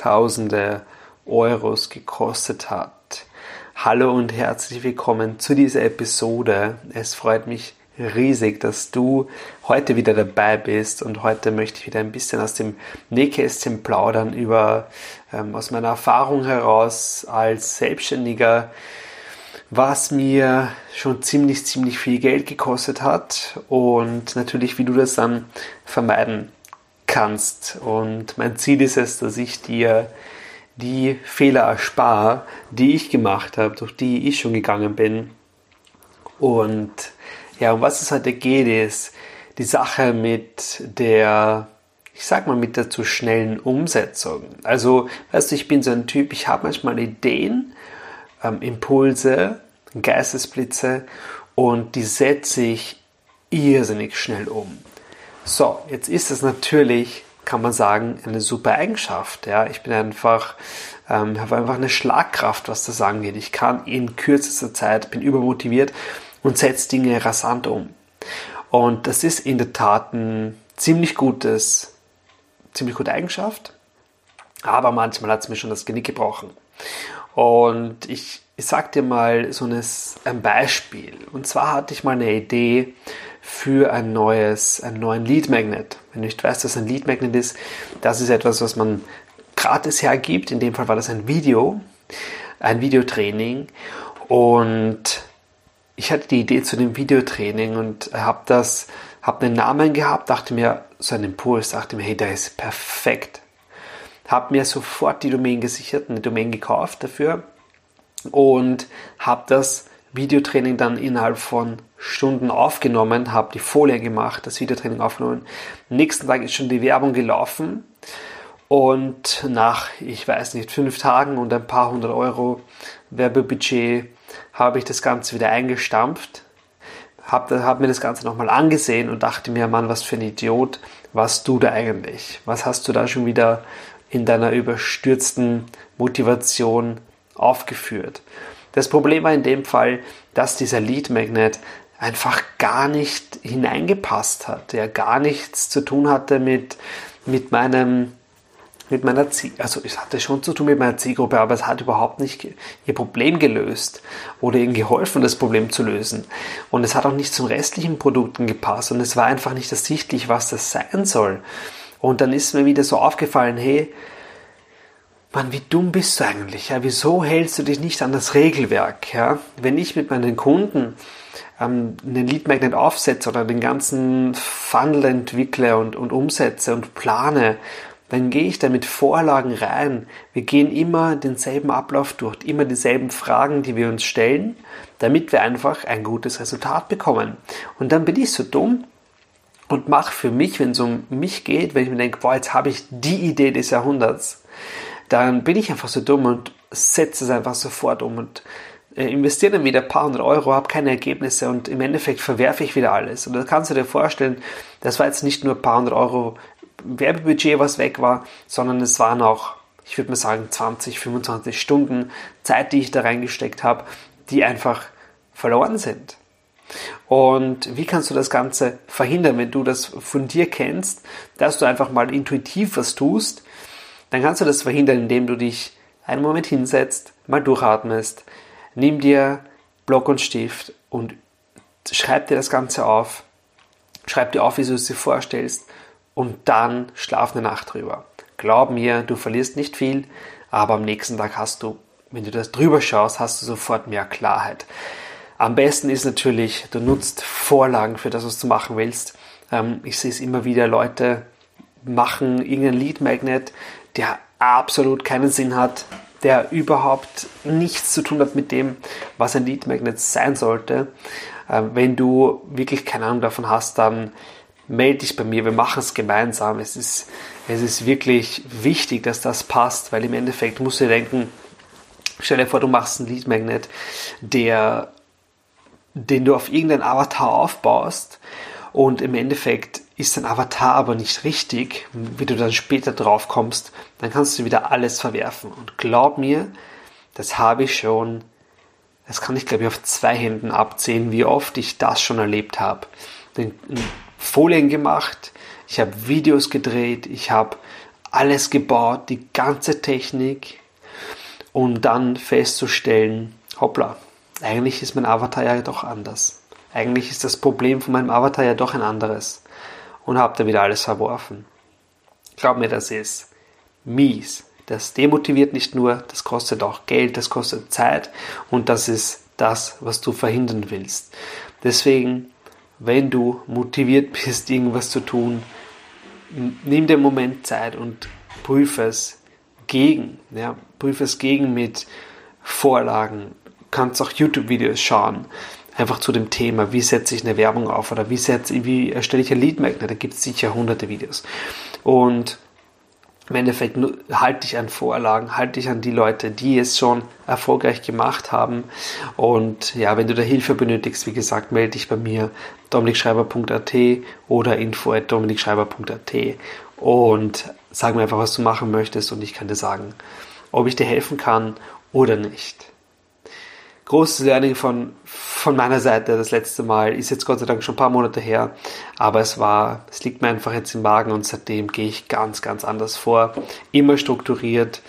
zigtausende Euros gekostet hat. Hallo und herzlich willkommen zu dieser Episode. Es freut mich riesig, dass du heute wieder dabei bist und heute möchte ich wieder ein bisschen aus dem Nähkästchen plaudern über ähm, aus meiner Erfahrung heraus als Selbstständiger, was mir schon ziemlich, ziemlich viel Geld gekostet hat und natürlich, wie du das dann vermeiden kannst. Und mein Ziel ist es, dass ich dir die Fehler erspare, die ich gemacht habe, durch die ich schon gegangen bin. Und ja, um was es heute geht, ist die Sache mit der, ich sag mal, mit der zu schnellen Umsetzung. Also, weißt du, ich bin so ein Typ, ich habe manchmal Ideen, ähm, Impulse, Geistesblitze und die setze ich irrsinnig schnell um. So, jetzt ist es natürlich, kann man sagen, eine super Eigenschaft. Ja, ich bin einfach, ähm, habe einfach eine Schlagkraft, was das angeht. Ich kann in kürzester Zeit, bin übermotiviert und setze Dinge rasant um. Und das ist in der Tat ein ziemlich gutes, ziemlich gute Eigenschaft. Aber manchmal hat es mir schon das Genick gebrochen. Und ich, ich sag dir mal so ein Beispiel. Und zwar hatte ich mal eine Idee, für ein neues, einen neuen Lead Magnet. Wenn du nicht weißt, was ein Lead Magnet ist, das ist etwas, was man gratis hergibt. In dem Fall war das ein Video, ein Videotraining. Und ich hatte die Idee zu dem Videotraining und habe das, habe einen Namen gehabt, dachte mir, so ein Impuls, dachte mir, hey, der ist perfekt. Habe mir sofort die Domain gesichert, eine Domain gekauft dafür und habe das Videotraining dann innerhalb von Stunden aufgenommen, habe die Folie gemacht, das Videotraining aufgenommen. Nächsten Tag ist schon die Werbung gelaufen und nach, ich weiß nicht, fünf Tagen und ein paar hundert Euro Werbebudget habe ich das Ganze wieder eingestampft, habe hab mir das Ganze nochmal angesehen und dachte mir, Mann, was für ein Idiot, was du da eigentlich? Was hast du da schon wieder in deiner überstürzten Motivation aufgeführt? Das Problem war in dem Fall, dass dieser Lead Magnet einfach gar nicht hineingepasst hat, der gar nichts zu tun hatte mit, mit meinem mit meiner Zielgruppe, also es hatte schon zu tun mit meiner Zielgruppe, aber es hat überhaupt nicht ihr Problem gelöst oder ihnen geholfen, das Problem zu lösen. Und es hat auch nicht zum restlichen Produkten gepasst und es war einfach nicht ersichtlich, was das sein soll. Und dann ist mir wieder so aufgefallen, hey, Mann, wie dumm bist du eigentlich? Ja? Wieso hältst du dich nicht an das Regelwerk? Ja? Wenn ich mit meinen Kunden ähm, einen Lead Magnet aufsetze oder den ganzen Funnel entwickle und, und umsetze und plane, dann gehe ich da mit Vorlagen rein. Wir gehen immer denselben Ablauf durch, immer dieselben Fragen, die wir uns stellen, damit wir einfach ein gutes Resultat bekommen. Und dann bin ich so dumm und mache für mich, wenn es um mich geht, wenn ich mir denke, boah, jetzt habe ich die Idee des Jahrhunderts, dann bin ich einfach so dumm und setze es einfach sofort um und äh, investiere dann wieder ein paar hundert Euro, habe keine Ergebnisse und im Endeffekt verwerfe ich wieder alles. Und da kannst du dir vorstellen, das war jetzt nicht nur ein paar hundert Euro Werbebudget, was weg war, sondern es waren auch, ich würde mal sagen, 20, 25 Stunden Zeit, die ich da reingesteckt habe, die einfach verloren sind. Und wie kannst du das Ganze verhindern, wenn du das von dir kennst, dass du einfach mal intuitiv was tust, dann kannst du das verhindern, indem du dich einen Moment hinsetzt, mal durchatmest, nimm dir Block und Stift und schreib dir das Ganze auf. Schreib dir auf, wie du es dir vorstellst und dann schlaf eine Nacht drüber. Glaub mir, du verlierst nicht viel, aber am nächsten Tag hast du, wenn du das drüber schaust, hast du sofort mehr Klarheit. Am besten ist natürlich, du nutzt Vorlagen für das, was du machen willst. Ähm, ich sehe es immer wieder, Leute machen irgendein Lead Magnet, der absolut keinen Sinn hat, der überhaupt nichts zu tun hat mit dem, was ein Lead Magnet sein sollte. Ähm, wenn du wirklich keine Ahnung davon hast, dann melde dich bei mir, wir machen es gemeinsam. Es ist, es ist wirklich wichtig, dass das passt, weil im Endeffekt musst du dir denken, stell dir vor, du machst einen Lead Magnet, der, den du auf irgendeinen Avatar aufbaust und im Endeffekt ist dein Avatar aber nicht richtig, wie du dann später drauf kommst, dann kannst du wieder alles verwerfen. Und glaub mir, das habe ich schon, das kann ich glaube ich auf zwei Händen abzählen, wie oft ich das schon erlebt habe. Folien gemacht, ich habe Videos gedreht, ich habe alles gebaut, die ganze Technik, um dann festzustellen, hoppla, eigentlich ist mein Avatar ja doch anders. Eigentlich ist das Problem von meinem Avatar ja doch ein anderes. Und habe da wieder alles verworfen. Glaub mir, das ist mies. Das demotiviert nicht nur, das kostet auch Geld, das kostet Zeit und das ist das, was du verhindern willst. Deswegen wenn du motiviert bist, irgendwas zu tun, nimm den Moment Zeit und prüfe es gegen. Ja, prüfe es gegen mit Vorlagen. Du kannst auch YouTube-Videos schauen, einfach zu dem Thema, wie setze ich eine Werbung auf oder wie, setze, wie erstelle ich ein Lead Magnet. Da gibt es sicher hunderte Videos. Und im Endeffekt halte dich an Vorlagen, halte dich an die Leute, die es schon erfolgreich gemacht haben. Und ja, wenn du da Hilfe benötigst, wie gesagt, melde dich bei mir, dominikschreiber.at oder info.dominikschreiber.at und sag mir einfach, was du machen möchtest und ich kann dir sagen, ob ich dir helfen kann oder nicht großes Learning von, von meiner Seite das letzte Mal ist jetzt Gott sei Dank schon ein paar Monate her, aber es war, es liegt mir einfach jetzt im Magen und seitdem gehe ich ganz, ganz anders vor. Immer strukturiert,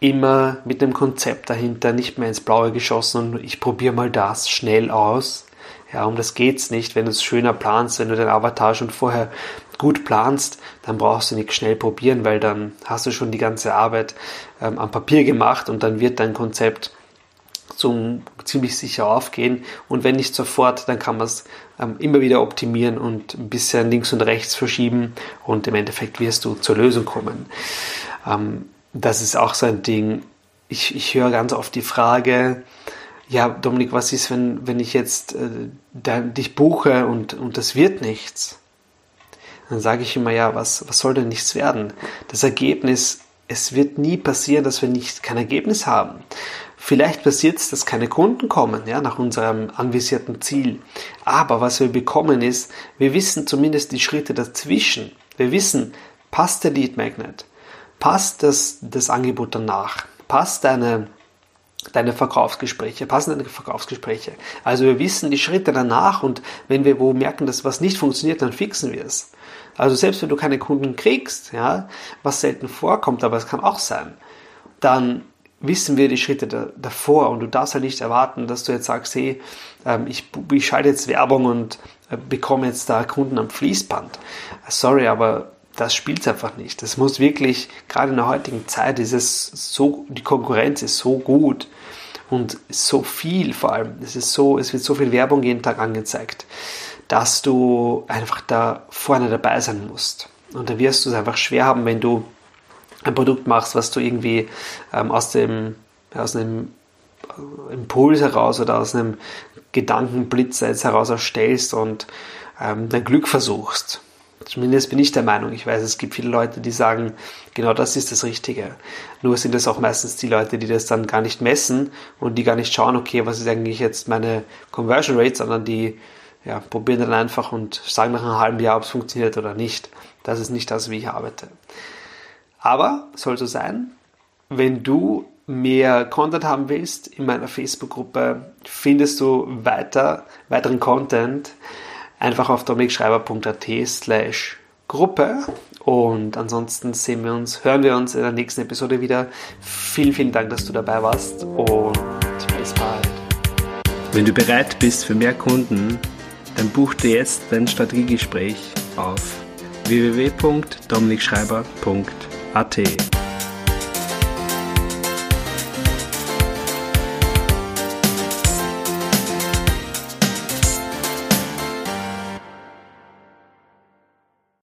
immer mit einem Konzept dahinter, nicht mehr ins Blaue geschossen und ich probiere mal das schnell aus. Ja, um das geht's nicht. Wenn du es schöner planst, wenn du dein Avatar schon vorher gut planst, dann brauchst du nicht schnell probieren, weil dann hast du schon die ganze Arbeit ähm, am Papier gemacht und dann wird dein Konzept zum ziemlich sicher aufgehen. Und wenn nicht sofort, dann kann man es ähm, immer wieder optimieren und ein bisschen links und rechts verschieben und im Endeffekt wirst du zur Lösung kommen. Ähm, das ist auch so ein Ding. Ich, ich höre ganz oft die Frage, ja, Dominik, was ist, wenn, wenn ich jetzt äh, dein, dich buche und, und das wird nichts? Dann sage ich immer, ja, was, was soll denn nichts werden? Das Ergebnis, es wird nie passieren, dass wir nicht kein Ergebnis haben. Vielleicht passiert es, dass keine Kunden kommen, ja, nach unserem anvisierten Ziel. Aber was wir bekommen ist, wir wissen zumindest die Schritte dazwischen. Wir wissen, passt der Lead Magnet? Passt das, das Angebot danach? Passt deine, deine Verkaufsgespräche? Passen deine Verkaufsgespräche? Also wir wissen die Schritte danach und wenn wir wo merken, dass was nicht funktioniert, dann fixen wir es. Also selbst wenn du keine Kunden kriegst, ja, was selten vorkommt, aber es kann auch sein, dann wissen wir die Schritte da, davor und du darfst halt nicht erwarten, dass du jetzt sagst, hey, ähm, ich, ich schalte jetzt Werbung und äh, bekomme jetzt da Kunden am Fließband. Sorry, aber das spielt einfach nicht. Das muss wirklich, gerade in der heutigen Zeit ist es so, die Konkurrenz ist so gut und so viel vor allem. Es ist so, es wird so viel Werbung jeden Tag angezeigt, dass du einfach da vorne dabei sein musst. Und da wirst du es einfach schwer haben, wenn du ein Produkt machst, was du irgendwie ähm, aus dem aus einem Impuls heraus oder aus einem Gedankenblitz heraus erstellst und ähm, dein Glück versuchst. Zumindest bin ich der Meinung. Ich weiß, es gibt viele Leute, die sagen, genau das ist das Richtige. Nur sind es auch meistens die Leute, die das dann gar nicht messen und die gar nicht schauen, okay, was ist eigentlich jetzt meine Conversion Rate, sondern die ja, probieren dann einfach und sagen nach einem halben Jahr, ob es funktioniert oder nicht. Das ist nicht das, wie ich arbeite. Aber soll so sein. Wenn du mehr Content haben willst, in meiner Facebook-Gruppe findest du weiter, weiteren Content einfach auf dominikschreiber.at slash Gruppe. Und ansonsten sehen wir uns, hören wir uns in der nächsten Episode wieder. Vielen, vielen Dank, dass du dabei warst und bis bald. Wenn du bereit bist für mehr Kunden, dann buch dir jetzt dein Strategiegespräch auf www.dominikschreiber.at. AT.